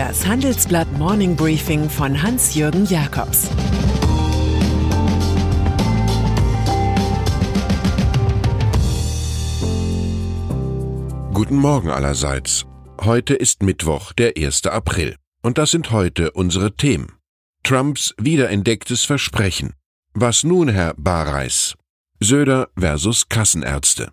Das Handelsblatt Morning Briefing von Hans-Jürgen Jakobs Guten Morgen allerseits. Heute ist Mittwoch, der 1. April. Und das sind heute unsere Themen. Trumps wiederentdecktes Versprechen. Was nun, Herr Bareis? Söder versus Kassenärzte.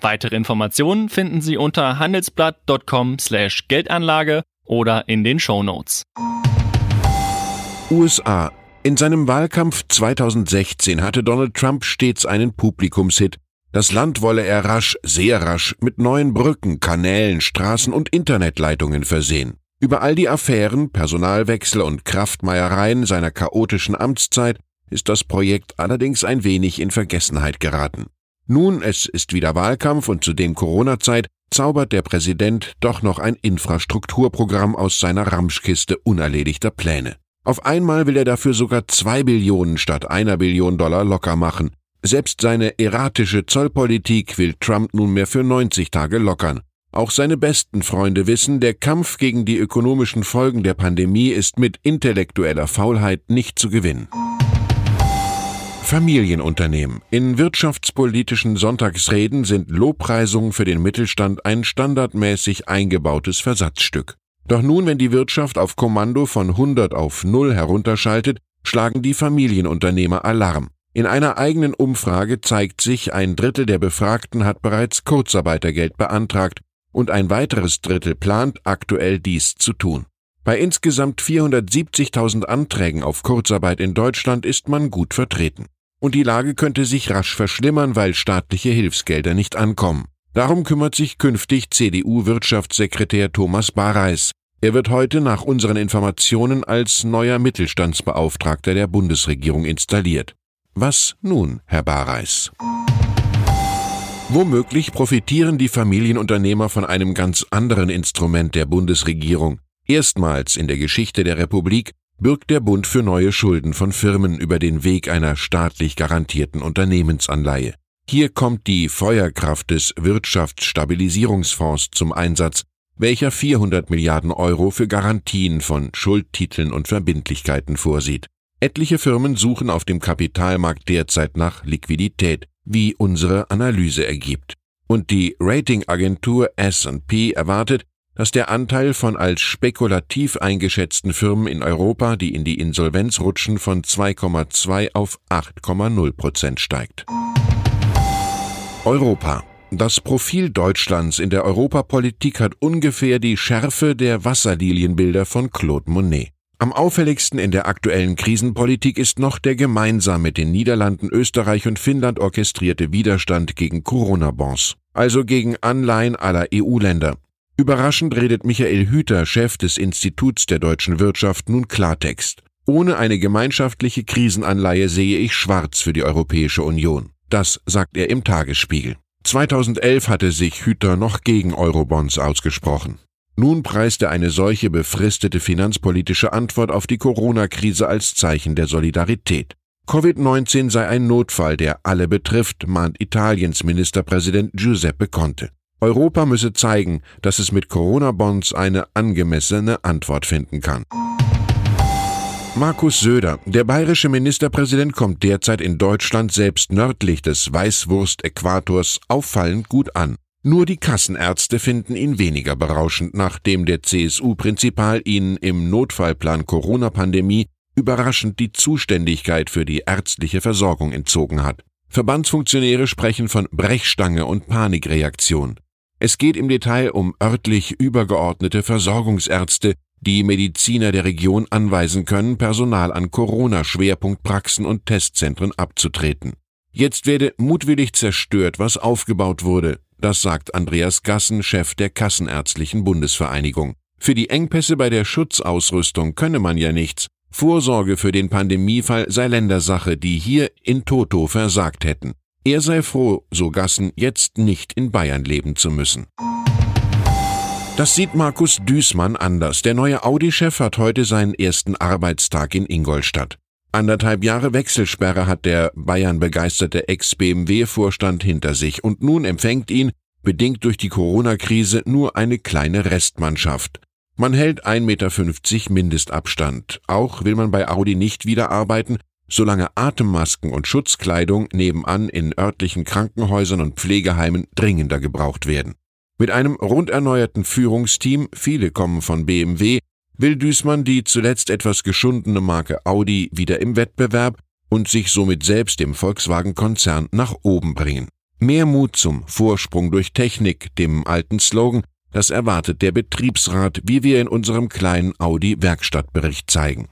Weitere Informationen finden Sie unter handelsblatt.com/geldanlage oder in den Show Notes. USA. In seinem Wahlkampf 2016 hatte Donald Trump stets einen Publikumshit. Das Land wolle er rasch, sehr rasch mit neuen Brücken, Kanälen, Straßen und Internetleitungen versehen. Über all die Affären, Personalwechsel und Kraftmeiereien seiner chaotischen Amtszeit ist das Projekt allerdings ein wenig in Vergessenheit geraten. Nun, es ist wieder Wahlkampf und zudem Corona-Zeit, zaubert der Präsident doch noch ein Infrastrukturprogramm aus seiner Ramschkiste unerledigter Pläne. Auf einmal will er dafür sogar zwei Billionen statt einer Billion Dollar locker machen. Selbst seine erratische Zollpolitik will Trump nunmehr für 90 Tage lockern. Auch seine besten Freunde wissen, der Kampf gegen die ökonomischen Folgen der Pandemie ist mit intellektueller Faulheit nicht zu gewinnen. Familienunternehmen. In wirtschaftspolitischen Sonntagsreden sind Lobpreisungen für den Mittelstand ein standardmäßig eingebautes Versatzstück. Doch nun, wenn die Wirtschaft auf Kommando von 100 auf 0 herunterschaltet, schlagen die Familienunternehmer Alarm. In einer eigenen Umfrage zeigt sich, ein Drittel der Befragten hat bereits Kurzarbeitergeld beantragt und ein weiteres Drittel plant aktuell dies zu tun. Bei insgesamt 470.000 Anträgen auf Kurzarbeit in Deutschland ist man gut vertreten und die Lage könnte sich rasch verschlimmern, weil staatliche Hilfsgelder nicht ankommen. Darum kümmert sich künftig CDU-Wirtschaftssekretär Thomas Bareis. Er wird heute nach unseren Informationen als neuer Mittelstandsbeauftragter der Bundesregierung installiert. Was nun, Herr Bareis? Womöglich profitieren die Familienunternehmer von einem ganz anderen Instrument der Bundesregierung. Erstmals in der Geschichte der Republik bürgt der Bund für neue Schulden von Firmen über den Weg einer staatlich garantierten Unternehmensanleihe. Hier kommt die Feuerkraft des Wirtschaftsstabilisierungsfonds zum Einsatz, welcher 400 Milliarden Euro für Garantien von Schuldtiteln und Verbindlichkeiten vorsieht. Etliche Firmen suchen auf dem Kapitalmarkt derzeit nach Liquidität, wie unsere Analyse ergibt. Und die Ratingagentur S&P erwartet, dass der Anteil von als spekulativ eingeschätzten Firmen in Europa, die in die Insolvenz rutschen, von 2,2 auf 8,0 Prozent steigt. Europa. Das Profil Deutschlands in der Europapolitik hat ungefähr die Schärfe der Wasserlilienbilder von Claude Monet. Am auffälligsten in der aktuellen Krisenpolitik ist noch der gemeinsam mit den Niederlanden, Österreich und Finnland orchestrierte Widerstand gegen Corona-Bonds, also gegen Anleihen aller EU-Länder. Überraschend redet Michael Hüter, Chef des Instituts der deutschen Wirtschaft, nun Klartext. Ohne eine gemeinschaftliche Krisenanleihe sehe ich schwarz für die Europäische Union. Das sagt er im Tagesspiegel. 2011 hatte sich Hüter noch gegen Eurobonds ausgesprochen. Nun preist er eine solche befristete finanzpolitische Antwort auf die Corona-Krise als Zeichen der Solidarität. Covid-19 sei ein Notfall, der alle betrifft, mahnt Italiens Ministerpräsident Giuseppe Conte. Europa müsse zeigen, dass es mit Corona-Bonds eine angemessene Antwort finden kann. Markus Söder, der bayerische Ministerpräsident, kommt derzeit in Deutschland selbst nördlich des Weißwurst-Äquators auffallend gut an. Nur die Kassenärzte finden ihn weniger berauschend, nachdem der CSU-Prinzipal ihnen im Notfallplan Corona-Pandemie überraschend die Zuständigkeit für die ärztliche Versorgung entzogen hat. Verbandsfunktionäre sprechen von Brechstange und Panikreaktion. Es geht im Detail um örtlich übergeordnete Versorgungsärzte, die Mediziner der Region anweisen können, Personal an Corona-Schwerpunktpraxen und Testzentren abzutreten. Jetzt werde mutwillig zerstört, was aufgebaut wurde, das sagt Andreas Gassen, Chef der Kassenärztlichen Bundesvereinigung. Für die Engpässe bei der Schutzausrüstung könne man ja nichts. Vorsorge für den Pandemiefall sei Ländersache, die hier in Toto versagt hätten. Er sei froh, so Gassen, jetzt nicht in Bayern leben zu müssen. Das sieht Markus Düßmann anders. Der neue Audi-Chef hat heute seinen ersten Arbeitstag in Ingolstadt. Anderthalb Jahre Wechselsperre hat der Bayern-begeisterte Ex-BMW-Vorstand hinter sich und nun empfängt ihn, bedingt durch die Corona-Krise, nur eine kleine Restmannschaft. Man hält 1,50 Meter Mindestabstand. Auch will man bei Audi nicht wieder arbeiten, solange Atemmasken und Schutzkleidung nebenan in örtlichen Krankenhäusern und Pflegeheimen dringender gebraucht werden. Mit einem rund erneuerten Führungsteam, viele kommen von BMW, will Düßmann die zuletzt etwas geschundene Marke Audi wieder im Wettbewerb und sich somit selbst im Volkswagen-Konzern nach oben bringen. Mehr Mut zum Vorsprung durch Technik, dem alten Slogan, das erwartet der Betriebsrat, wie wir in unserem kleinen Audi-Werkstattbericht zeigen.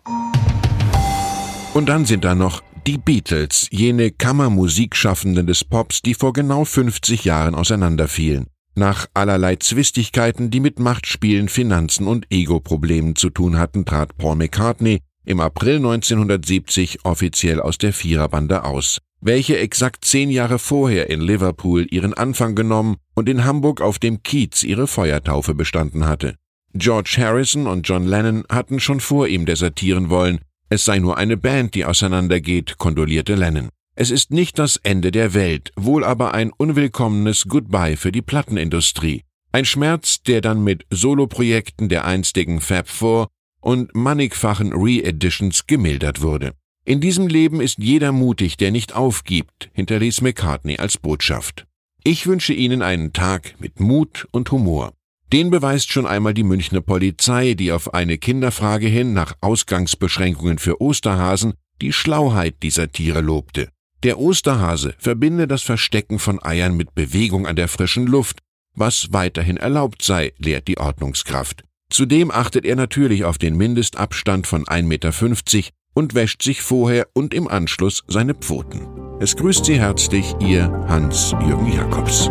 Und dann sind da noch die Beatles, jene Kammermusikschaffenden des Pops, die vor genau 50 Jahren auseinanderfielen. Nach allerlei Zwistigkeiten, die mit Machtspielen, Finanzen und Ego-Problemen zu tun hatten, trat Paul McCartney im April 1970 offiziell aus der Viererbande aus, welche exakt zehn Jahre vorher in Liverpool ihren Anfang genommen und in Hamburg auf dem Kiez ihre Feuertaufe bestanden hatte. George Harrison und John Lennon hatten schon vor ihm desertieren wollen, es sei nur eine Band, die auseinandergeht, kondolierte Lennon. Es ist nicht das Ende der Welt, wohl aber ein unwillkommenes Goodbye für die Plattenindustrie. Ein Schmerz, der dann mit Soloprojekten der einstigen Fab Four und mannigfachen Re-Editions gemildert wurde. In diesem Leben ist jeder mutig, der nicht aufgibt, hinterließ McCartney als Botschaft. Ich wünsche Ihnen einen Tag mit Mut und Humor. Den beweist schon einmal die Münchner Polizei, die auf eine Kinderfrage hin nach Ausgangsbeschränkungen für Osterhasen die Schlauheit dieser Tiere lobte. Der Osterhase verbinde das Verstecken von Eiern mit Bewegung an der frischen Luft, was weiterhin erlaubt sei, lehrt die Ordnungskraft. Zudem achtet er natürlich auf den Mindestabstand von 1,50 Meter und wäscht sich vorher und im Anschluss seine Pfoten. Es grüßt Sie herzlich Ihr Hans-Jürgen Jakobs.